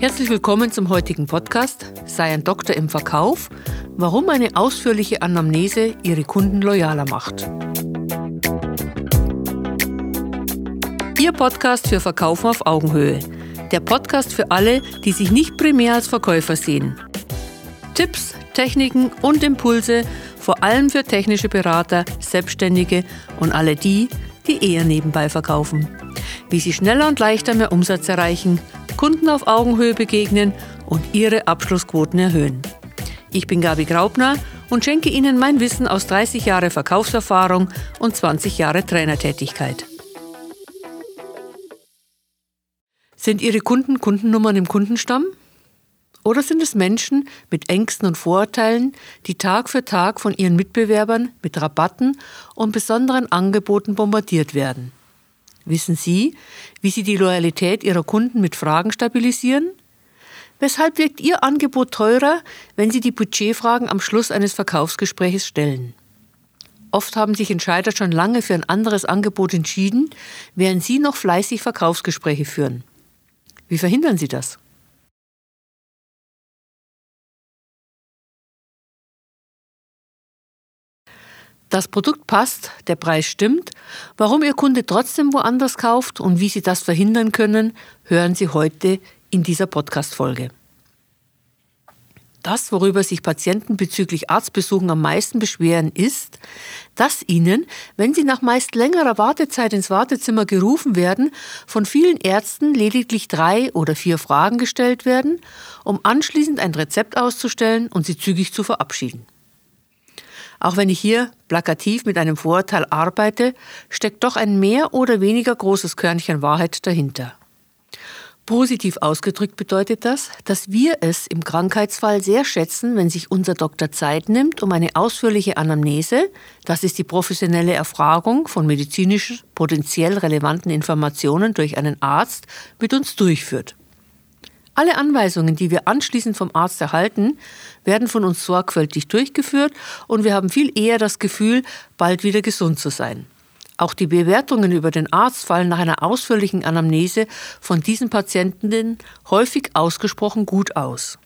Herzlich willkommen zum heutigen Podcast Sei ein Doktor im Verkauf, warum eine ausführliche Anamnese Ihre Kunden loyaler macht. Ihr Podcast für Verkaufen auf Augenhöhe. Der Podcast für alle, die sich nicht primär als Verkäufer sehen. Tipps, Techniken und Impulse, vor allem für technische Berater, Selbstständige und alle die, die eher nebenbei verkaufen. Wie sie schneller und leichter mehr Umsatz erreichen Kunden auf Augenhöhe begegnen und ihre Abschlussquoten erhöhen. Ich bin Gabi Graubner und schenke Ihnen mein Wissen aus 30 Jahre Verkaufserfahrung und 20 Jahre Trainertätigkeit. Sind Ihre Kunden Kundennummern im Kundenstamm? Oder sind es Menschen mit Ängsten und Vorurteilen, die Tag für Tag von ihren Mitbewerbern mit Rabatten und besonderen Angeboten bombardiert werden? Wissen Sie, wie Sie die Loyalität Ihrer Kunden mit Fragen stabilisieren? Weshalb wirkt Ihr Angebot teurer, wenn Sie die Budgetfragen am Schluss eines Verkaufsgesprächs stellen? Oft haben sich Entscheider schon lange für ein anderes Angebot entschieden, während Sie noch fleißig Verkaufsgespräche führen. Wie verhindern Sie das? Das Produkt passt, der Preis stimmt. Warum Ihr Kunde trotzdem woanders kauft und wie Sie das verhindern können, hören Sie heute in dieser Podcast-Folge. Das, worüber sich Patienten bezüglich Arztbesuchen am meisten beschweren, ist, dass ihnen, wenn sie nach meist längerer Wartezeit ins Wartezimmer gerufen werden, von vielen Ärzten lediglich drei oder vier Fragen gestellt werden, um anschließend ein Rezept auszustellen und sie zügig zu verabschieden. Auch wenn ich hier plakativ mit einem Vorurteil arbeite, steckt doch ein mehr oder weniger großes Körnchen Wahrheit dahinter. Positiv ausgedrückt bedeutet das, dass wir es im Krankheitsfall sehr schätzen, wenn sich unser Doktor Zeit nimmt, um eine ausführliche Anamnese, das ist die professionelle Erfragung von medizinisch potenziell relevanten Informationen durch einen Arzt, mit uns durchführt. Alle Anweisungen, die wir anschließend vom Arzt erhalten, werden von uns sorgfältig durchgeführt und wir haben viel eher das Gefühl, bald wieder gesund zu sein. Auch die Bewertungen über den Arzt fallen nach einer ausführlichen Anamnese von diesen Patientinnen häufig ausgesprochen gut aus.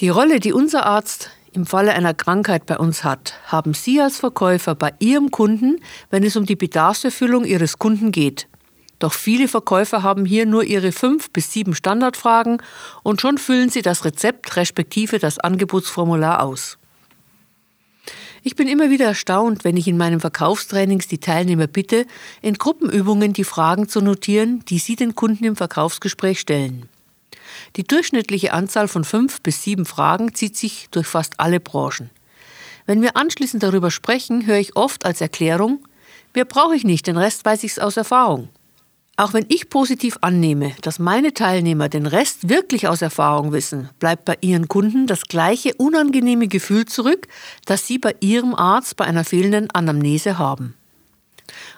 Die Rolle, die unser Arzt im Falle einer Krankheit bei uns hat, haben Sie als Verkäufer bei Ihrem Kunden, wenn es um die Bedarfserfüllung Ihres Kunden geht. Doch viele Verkäufer haben hier nur ihre fünf bis sieben Standardfragen und schon füllen sie das Rezept respektive das Angebotsformular aus. Ich bin immer wieder erstaunt, wenn ich in meinen Verkaufstrainings die Teilnehmer bitte, in Gruppenübungen die Fragen zu notieren, die sie den Kunden im Verkaufsgespräch stellen. Die durchschnittliche Anzahl von fünf bis sieben Fragen zieht sich durch fast alle Branchen. Wenn wir anschließend darüber sprechen, höre ich oft als Erklärung, mehr brauche ich nicht, den Rest weiß ich aus Erfahrung. Auch wenn ich positiv annehme, dass meine Teilnehmer den Rest wirklich aus Erfahrung wissen, bleibt bei ihren Kunden das gleiche unangenehme Gefühl zurück, das sie bei ihrem Arzt bei einer fehlenden Anamnese haben.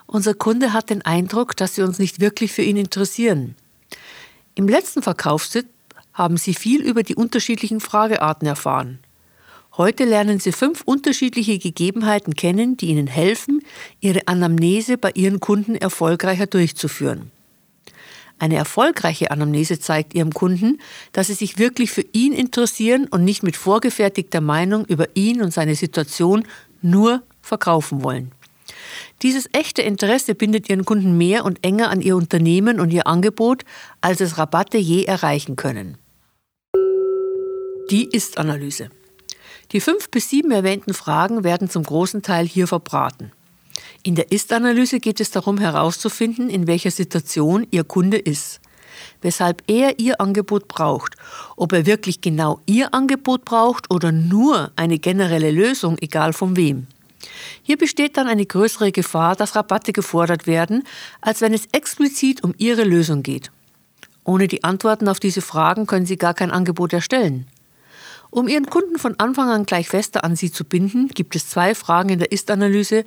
Unser Kunde hat den Eindruck, dass sie uns nicht wirklich für ihn interessieren. Im letzten Verkaufstipp haben Sie viel über die unterschiedlichen Fragearten erfahren. Heute lernen Sie fünf unterschiedliche Gegebenheiten kennen, die Ihnen helfen, Ihre Anamnese bei Ihren Kunden erfolgreicher durchzuführen. Eine erfolgreiche Anamnese zeigt Ihrem Kunden, dass Sie sich wirklich für ihn interessieren und nicht mit vorgefertigter Meinung über ihn und seine Situation nur verkaufen wollen. Dieses echte Interesse bindet Ihren Kunden mehr und enger an Ihr Unternehmen und Ihr Angebot, als es Rabatte je erreichen können. Die Ist-Analyse. Die fünf bis sieben erwähnten Fragen werden zum großen Teil hier verbraten. In der Ist-Analyse geht es darum herauszufinden, in welcher Situation Ihr Kunde ist, weshalb er Ihr Angebot braucht, ob er wirklich genau Ihr Angebot braucht oder nur eine generelle Lösung, egal von wem. Hier besteht dann eine größere Gefahr, dass Rabatte gefordert werden, als wenn es explizit um Ihre Lösung geht. Ohne die Antworten auf diese Fragen können Sie gar kein Angebot erstellen. Um Ihren Kunden von Anfang an gleich fester an Sie zu binden, gibt es zwei Fragen in der Ist-Analyse,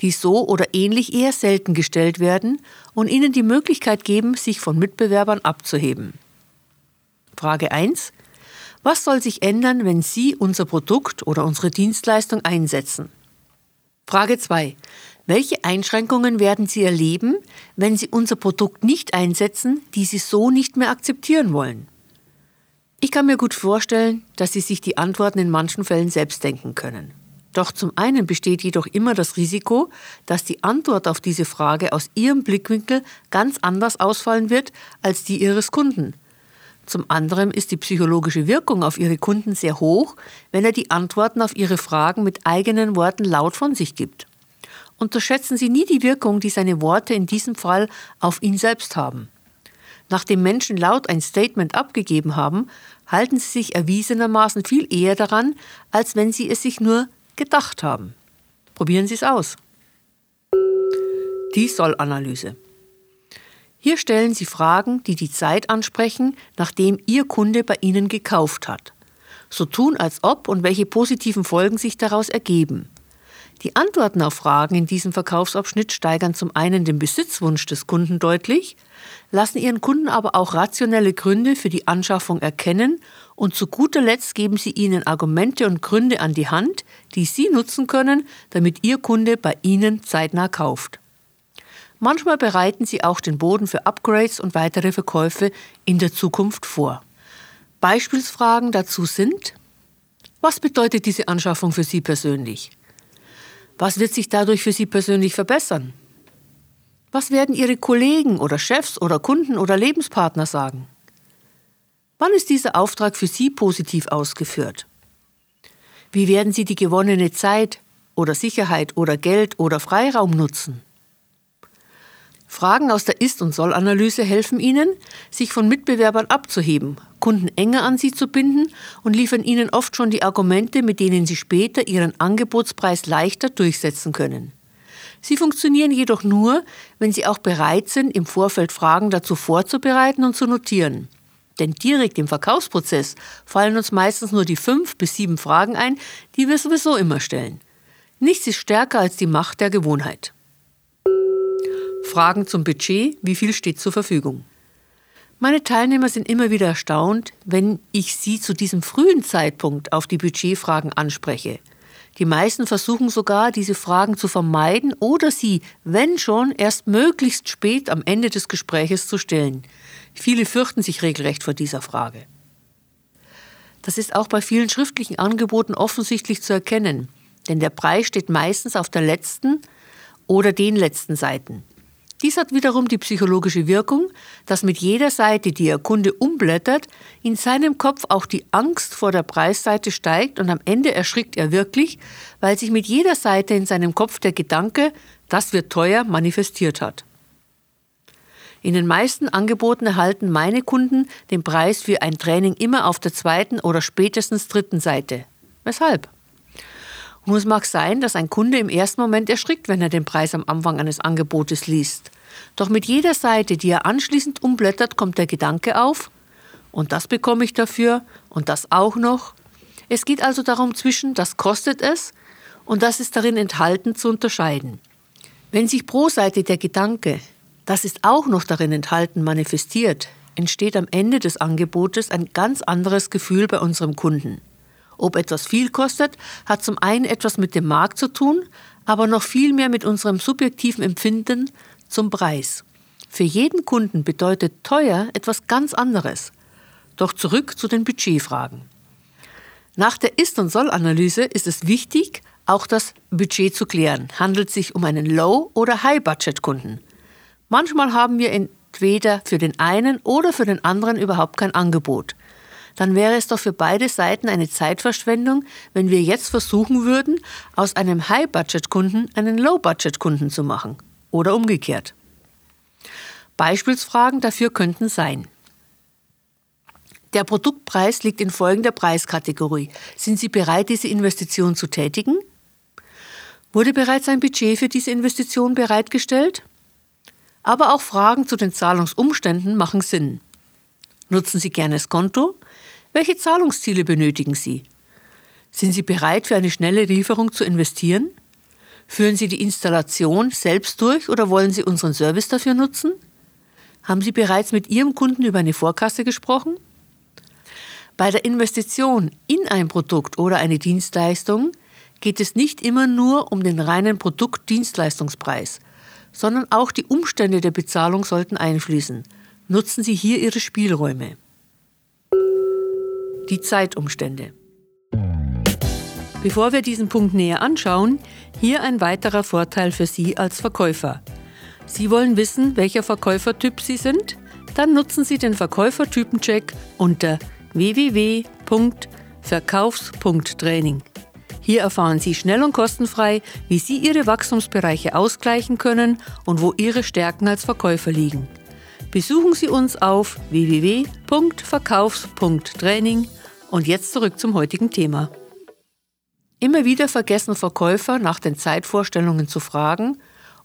die so oder ähnlich eher selten gestellt werden und Ihnen die Möglichkeit geben, sich von Mitbewerbern abzuheben. Frage 1. Was soll sich ändern, wenn Sie unser Produkt oder unsere Dienstleistung einsetzen? Frage 2. Welche Einschränkungen werden Sie erleben, wenn Sie unser Produkt nicht einsetzen, die Sie so nicht mehr akzeptieren wollen? Ich kann mir gut vorstellen, dass Sie sich die Antworten in manchen Fällen selbst denken können. Doch zum einen besteht jedoch immer das Risiko, dass die Antwort auf diese Frage aus Ihrem Blickwinkel ganz anders ausfallen wird als die Ihres Kunden. Zum anderen ist die psychologische Wirkung auf Ihre Kunden sehr hoch, wenn er die Antworten auf Ihre Fragen mit eigenen Worten laut von sich gibt. Unterschätzen Sie nie die Wirkung, die seine Worte in diesem Fall auf ihn selbst haben. Nachdem Menschen laut ein Statement abgegeben haben, halten sie sich erwiesenermaßen viel eher daran, als wenn sie es sich nur gedacht haben. Probieren Sie es aus. Die Soll-Analyse. Hier stellen Sie Fragen, die die Zeit ansprechen, nachdem Ihr Kunde bei Ihnen gekauft hat. So tun als ob und welche positiven Folgen sich daraus ergeben. Die Antworten auf Fragen in diesem Verkaufsabschnitt steigern zum einen den Besitzwunsch des Kunden deutlich, lassen ihren Kunden aber auch rationelle Gründe für die Anschaffung erkennen und zu guter Letzt geben sie ihnen Argumente und Gründe an die Hand, die sie nutzen können, damit ihr Kunde bei ihnen zeitnah kauft. Manchmal bereiten sie auch den Boden für Upgrades und weitere Verkäufe in der Zukunft vor. Beispielsfragen dazu sind, was bedeutet diese Anschaffung für Sie persönlich? Was wird sich dadurch für Sie persönlich verbessern? Was werden Ihre Kollegen oder Chefs oder Kunden oder Lebenspartner sagen? Wann ist dieser Auftrag für Sie positiv ausgeführt? Wie werden Sie die gewonnene Zeit oder Sicherheit oder Geld oder Freiraum nutzen? Fragen aus der Ist- und Soll-Analyse helfen Ihnen, sich von Mitbewerbern abzuheben, Kunden enger an Sie zu binden und liefern Ihnen oft schon die Argumente, mit denen Sie später Ihren Angebotspreis leichter durchsetzen können. Sie funktionieren jedoch nur, wenn Sie auch bereit sind, im Vorfeld Fragen dazu vorzubereiten und zu notieren. Denn direkt im Verkaufsprozess fallen uns meistens nur die fünf bis sieben Fragen ein, die wir sowieso immer stellen. Nichts ist stärker als die Macht der Gewohnheit. Fragen zum Budget, wie viel steht zur Verfügung? Meine Teilnehmer sind immer wieder erstaunt, wenn ich sie zu diesem frühen Zeitpunkt auf die Budgetfragen anspreche. Die meisten versuchen sogar, diese Fragen zu vermeiden oder sie, wenn schon, erst möglichst spät am Ende des Gespräches zu stellen. Viele fürchten sich regelrecht vor dieser Frage. Das ist auch bei vielen schriftlichen Angeboten offensichtlich zu erkennen, denn der Preis steht meistens auf der letzten oder den letzten Seiten. Dies hat wiederum die psychologische Wirkung, dass mit jeder Seite, die Ihr Kunde umblättert, in seinem Kopf auch die Angst vor der Preisseite steigt und am Ende erschrickt er wirklich, weil sich mit jeder Seite in seinem Kopf der Gedanke, das wird teuer, manifestiert hat. In den meisten Angeboten erhalten meine Kunden den Preis für ein Training immer auf der zweiten oder spätestens dritten Seite. Weshalb? Nun, es mag sein, dass ein Kunde im ersten Moment erschrickt, wenn er den Preis am Anfang eines Angebotes liest. Doch mit jeder Seite, die er anschließend umblättert, kommt der Gedanke auf, und das bekomme ich dafür und das auch noch. Es geht also darum, zwischen das kostet es und das ist darin enthalten zu unterscheiden. Wenn sich pro Seite der Gedanke, das ist auch noch darin enthalten, manifestiert, entsteht am Ende des Angebotes ein ganz anderes Gefühl bei unserem Kunden. Ob etwas viel kostet, hat zum einen etwas mit dem Markt zu tun, aber noch viel mehr mit unserem subjektiven Empfinden zum Preis. Für jeden Kunden bedeutet teuer etwas ganz anderes. Doch zurück zu den Budgetfragen. Nach der Ist- und Soll-Analyse ist es wichtig, auch das Budget zu klären. Handelt es sich um einen Low- oder High-Budget-Kunden? Manchmal haben wir entweder für den einen oder für den anderen überhaupt kein Angebot dann wäre es doch für beide Seiten eine Zeitverschwendung, wenn wir jetzt versuchen würden, aus einem High-Budget-Kunden einen Low-Budget-Kunden zu machen. Oder umgekehrt. Beispielsfragen dafür könnten sein. Der Produktpreis liegt in folgender Preiskategorie. Sind Sie bereit, diese Investition zu tätigen? Wurde bereits ein Budget für diese Investition bereitgestellt? Aber auch Fragen zu den Zahlungsumständen machen Sinn. Nutzen Sie gerne das Konto? Welche Zahlungsziele benötigen Sie? Sind Sie bereit, für eine schnelle Lieferung zu investieren? Führen Sie die Installation selbst durch oder wollen Sie unseren Service dafür nutzen? Haben Sie bereits mit Ihrem Kunden über eine Vorkasse gesprochen? Bei der Investition in ein Produkt oder eine Dienstleistung geht es nicht immer nur um den reinen Produkt-Dienstleistungspreis, sondern auch die Umstände der Bezahlung sollten einfließen. Nutzen Sie hier Ihre Spielräume. Die Zeitumstände. Bevor wir diesen Punkt näher anschauen, hier ein weiterer Vorteil für Sie als Verkäufer. Sie wollen wissen, welcher Verkäufertyp Sie sind? Dann nutzen Sie den Verkäufertypencheck unter www.verkaufs.training. Hier erfahren Sie schnell und kostenfrei, wie Sie Ihre Wachstumsbereiche ausgleichen können und wo Ihre Stärken als Verkäufer liegen. Besuchen Sie uns auf www.verkaufs.training und jetzt zurück zum heutigen Thema. Immer wieder vergessen Verkäufer nach den Zeitvorstellungen zu fragen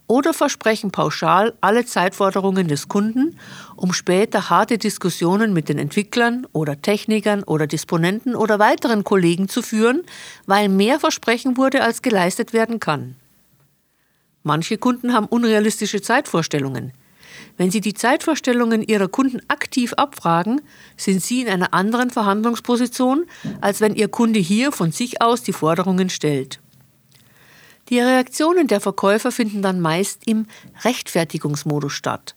oder versprechen pauschal alle Zeitforderungen des Kunden, um später harte Diskussionen mit den Entwicklern oder Technikern oder Disponenten oder weiteren Kollegen zu führen, weil mehr versprechen wurde, als geleistet werden kann. Manche Kunden haben unrealistische Zeitvorstellungen. Wenn Sie die Zeitvorstellungen Ihrer Kunden aktiv abfragen, sind Sie in einer anderen Verhandlungsposition, als wenn Ihr Kunde hier von sich aus die Forderungen stellt. Die Reaktionen der Verkäufer finden dann meist im Rechtfertigungsmodus statt.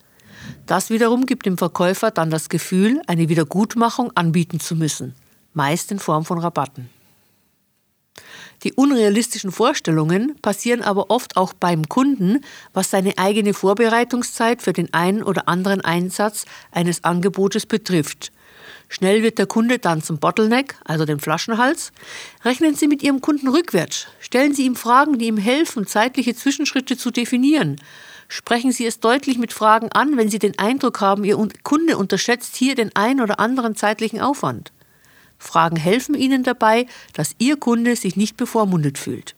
Das wiederum gibt dem Verkäufer dann das Gefühl, eine Wiedergutmachung anbieten zu müssen, meist in Form von Rabatten. Die unrealistischen Vorstellungen passieren aber oft auch beim Kunden, was seine eigene Vorbereitungszeit für den einen oder anderen Einsatz eines Angebotes betrifft Schnell wird der Kunde dann zum Bottleneck, also dem Flaschenhals. Rechnen Sie mit Ihrem Kunden rückwärts. Stellen Sie ihm Fragen, die ihm helfen, zeitliche Zwischenschritte zu definieren. Sprechen Sie es deutlich mit Fragen an, wenn Sie den Eindruck haben, Ihr Kunde unterschätzt hier den ein oder anderen zeitlichen Aufwand. Fragen helfen Ihnen dabei, dass Ihr Kunde sich nicht bevormundet fühlt.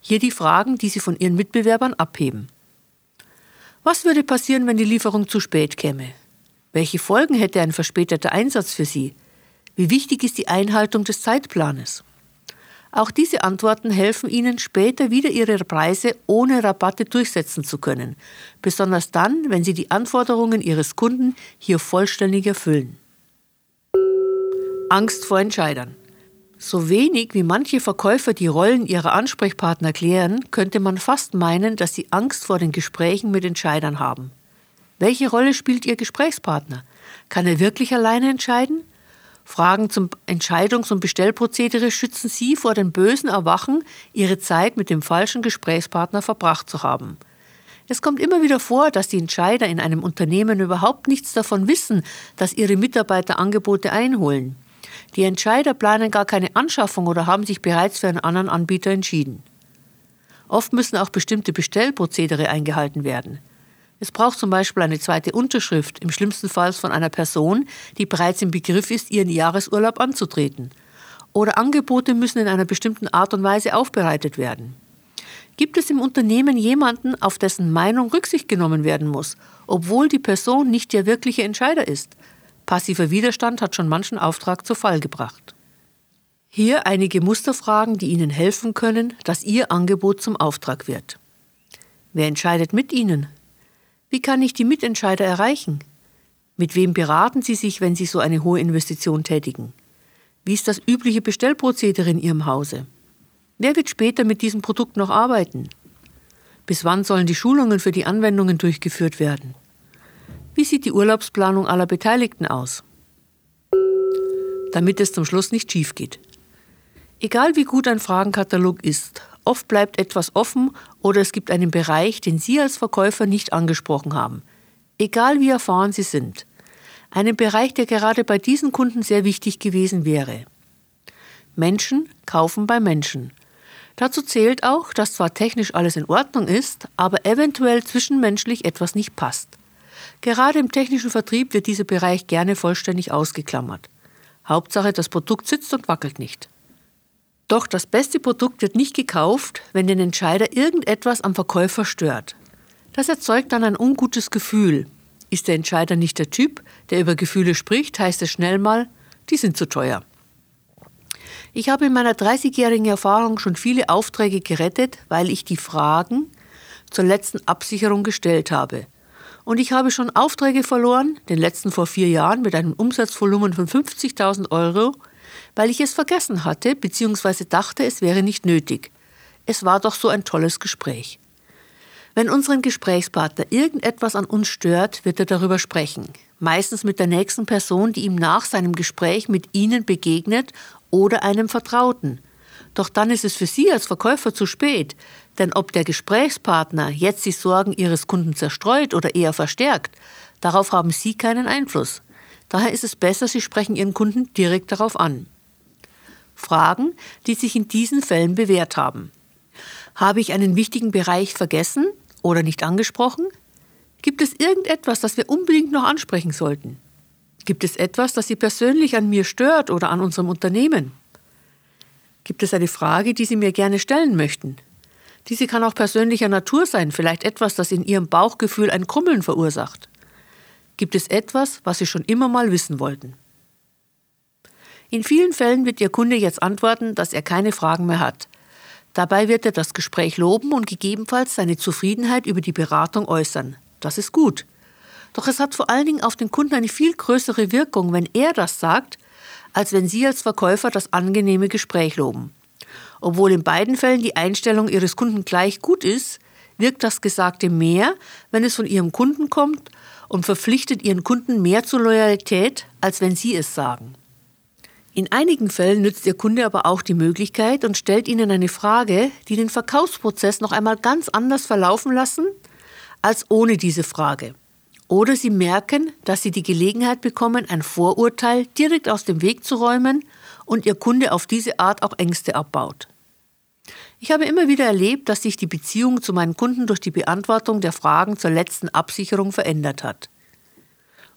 Hier die Fragen, die Sie von Ihren Mitbewerbern abheben. Was würde passieren, wenn die Lieferung zu spät käme? Welche Folgen hätte ein verspäteter Einsatz für Sie? Wie wichtig ist die Einhaltung des Zeitplanes? Auch diese Antworten helfen Ihnen später wieder Ihre Preise ohne Rabatte durchsetzen zu können, besonders dann, wenn Sie die Anforderungen Ihres Kunden hier vollständig erfüllen. Angst vor Entscheidern. So wenig wie manche Verkäufer die Rollen ihrer Ansprechpartner klären, könnte man fast meinen, dass sie Angst vor den Gesprächen mit Entscheidern haben. Welche Rolle spielt Ihr Gesprächspartner? Kann er wirklich alleine entscheiden? Fragen zum Entscheidungs- und Bestellprozedere schützen Sie vor dem bösen Erwachen, Ihre Zeit mit dem falschen Gesprächspartner verbracht zu haben. Es kommt immer wieder vor, dass die Entscheider in einem Unternehmen überhaupt nichts davon wissen, dass ihre Mitarbeiter Angebote einholen. Die Entscheider planen gar keine Anschaffung oder haben sich bereits für einen anderen Anbieter entschieden. Oft müssen auch bestimmte Bestellprozedere eingehalten werden. Es braucht zum Beispiel eine zweite Unterschrift, im schlimmsten Fall von einer Person, die bereits im Begriff ist, ihren Jahresurlaub anzutreten. Oder Angebote müssen in einer bestimmten Art und Weise aufbereitet werden. Gibt es im Unternehmen jemanden, auf dessen Meinung Rücksicht genommen werden muss, obwohl die Person nicht der wirkliche Entscheider ist? Passiver Widerstand hat schon manchen Auftrag zu Fall gebracht. Hier einige Musterfragen, die Ihnen helfen können, dass Ihr Angebot zum Auftrag wird. Wer entscheidet mit Ihnen? Wie kann ich die Mitentscheider erreichen? Mit wem beraten Sie sich, wenn Sie so eine hohe Investition tätigen? Wie ist das übliche Bestellprozedere in Ihrem Hause? Wer wird später mit diesem Produkt noch arbeiten? Bis wann sollen die Schulungen für die Anwendungen durchgeführt werden? Wie sieht die Urlaubsplanung aller Beteiligten aus? Damit es zum Schluss nicht schief geht. Egal wie gut ein Fragenkatalog ist, Oft bleibt etwas offen oder es gibt einen Bereich, den Sie als Verkäufer nicht angesprochen haben. Egal wie erfahren Sie sind. Einen Bereich, der gerade bei diesen Kunden sehr wichtig gewesen wäre. Menschen kaufen bei Menschen. Dazu zählt auch, dass zwar technisch alles in Ordnung ist, aber eventuell zwischenmenschlich etwas nicht passt. Gerade im technischen Vertrieb wird dieser Bereich gerne vollständig ausgeklammert. Hauptsache, das Produkt sitzt und wackelt nicht. Doch das beste Produkt wird nicht gekauft, wenn den Entscheider irgendetwas am Verkäufer stört. Das erzeugt dann ein ungutes Gefühl. Ist der Entscheider nicht der Typ, der über Gefühle spricht, heißt es schnell mal, die sind zu teuer. Ich habe in meiner 30-jährigen Erfahrung schon viele Aufträge gerettet, weil ich die Fragen zur letzten Absicherung gestellt habe. Und ich habe schon Aufträge verloren, den letzten vor vier Jahren mit einem Umsatzvolumen von 50.000 Euro, weil ich es vergessen hatte bzw. dachte, es wäre nicht nötig. Es war doch so ein tolles Gespräch. Wenn unseren Gesprächspartner irgendetwas an uns stört, wird er darüber sprechen. meistens mit der nächsten Person, die ihm nach seinem Gespräch mit Ihnen begegnet oder einem Vertrauten. Doch dann ist es für Sie als Verkäufer zu spät, denn ob der Gesprächspartner jetzt die Sorgen Ihres Kunden zerstreut oder eher verstärkt, darauf haben Sie keinen Einfluss. Daher ist es besser, Sie sprechen Ihren Kunden direkt darauf an. Fragen, die sich in diesen Fällen bewährt haben. Habe ich einen wichtigen Bereich vergessen oder nicht angesprochen? Gibt es irgendetwas, das wir unbedingt noch ansprechen sollten? Gibt es etwas, das Sie persönlich an mir stört oder an unserem Unternehmen? Gibt es eine Frage, die Sie mir gerne stellen möchten? Diese kann auch persönlicher Natur sein, vielleicht etwas, das in Ihrem Bauchgefühl ein Krummeln verursacht. Gibt es etwas, was Sie schon immer mal wissen wollten? In vielen Fällen wird Ihr Kunde jetzt antworten, dass er keine Fragen mehr hat. Dabei wird er das Gespräch loben und gegebenenfalls seine Zufriedenheit über die Beratung äußern. Das ist gut. Doch es hat vor allen Dingen auf den Kunden eine viel größere Wirkung, wenn er das sagt, als wenn Sie als Verkäufer das angenehme Gespräch loben. Obwohl in beiden Fällen die Einstellung Ihres Kunden gleich gut ist, wirkt das Gesagte mehr, wenn es von Ihrem Kunden kommt und verpflichtet Ihren Kunden mehr zur Loyalität, als wenn Sie es sagen. In einigen Fällen nützt Ihr Kunde aber auch die Möglichkeit und stellt Ihnen eine Frage, die den Verkaufsprozess noch einmal ganz anders verlaufen lassen als ohne diese Frage. Oder Sie merken, dass Sie die Gelegenheit bekommen, ein Vorurteil direkt aus dem Weg zu räumen und Ihr Kunde auf diese Art auch Ängste abbaut. Ich habe immer wieder erlebt, dass sich die Beziehung zu meinen Kunden durch die Beantwortung der Fragen zur letzten Absicherung verändert hat.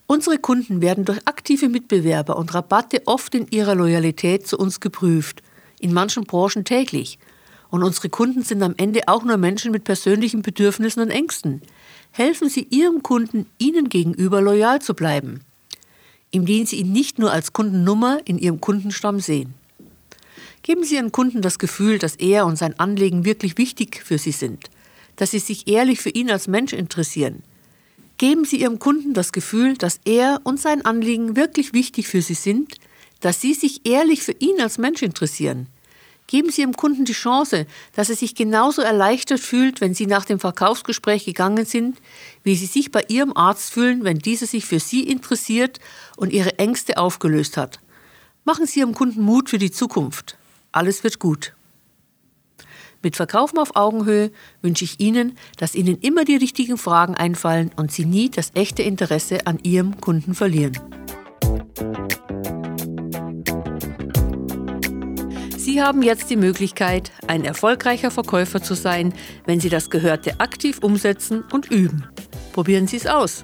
Unsere Kunden werden durch aktive Mitbewerber und Rabatte oft in ihrer Loyalität zu uns geprüft, in manchen Branchen täglich. Und unsere Kunden sind am Ende auch nur Menschen mit persönlichen Bedürfnissen und Ängsten, helfen Sie Ihrem Kunden, Ihnen gegenüber loyal zu bleiben, indem Sie ihn nicht nur als Kundennummer in Ihrem Kundenstamm sehen. Geben Sie Ihren Kunden das Gefühl, dass er und sein Anliegen wirklich wichtig für Sie sind, dass Sie sich ehrlich für ihn als Mensch interessieren. Geben Sie Ihrem Kunden das Gefühl, dass er und sein Anliegen wirklich wichtig für Sie sind, dass Sie sich ehrlich für ihn als Mensch interessieren, Geben Sie Ihrem Kunden die Chance, dass er sich genauso erleichtert fühlt, wenn Sie nach dem Verkaufsgespräch gegangen sind, wie Sie sich bei Ihrem Arzt fühlen, wenn dieser sich für Sie interessiert und Ihre Ängste aufgelöst hat. Machen Sie Ihrem Kunden Mut für die Zukunft. Alles wird gut. Mit Verkaufen auf Augenhöhe wünsche ich Ihnen, dass Ihnen immer die richtigen Fragen einfallen und Sie nie das echte Interesse an Ihrem Kunden verlieren. Sie haben jetzt die Möglichkeit, ein erfolgreicher Verkäufer zu sein, wenn Sie das Gehörte aktiv umsetzen und üben. Probieren Sie es aus.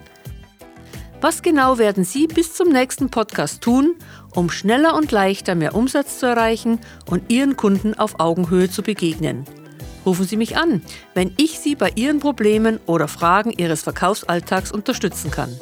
Was genau werden Sie bis zum nächsten Podcast tun, um schneller und leichter mehr Umsatz zu erreichen und Ihren Kunden auf Augenhöhe zu begegnen? Rufen Sie mich an, wenn ich Sie bei Ihren Problemen oder Fragen Ihres Verkaufsalltags unterstützen kann.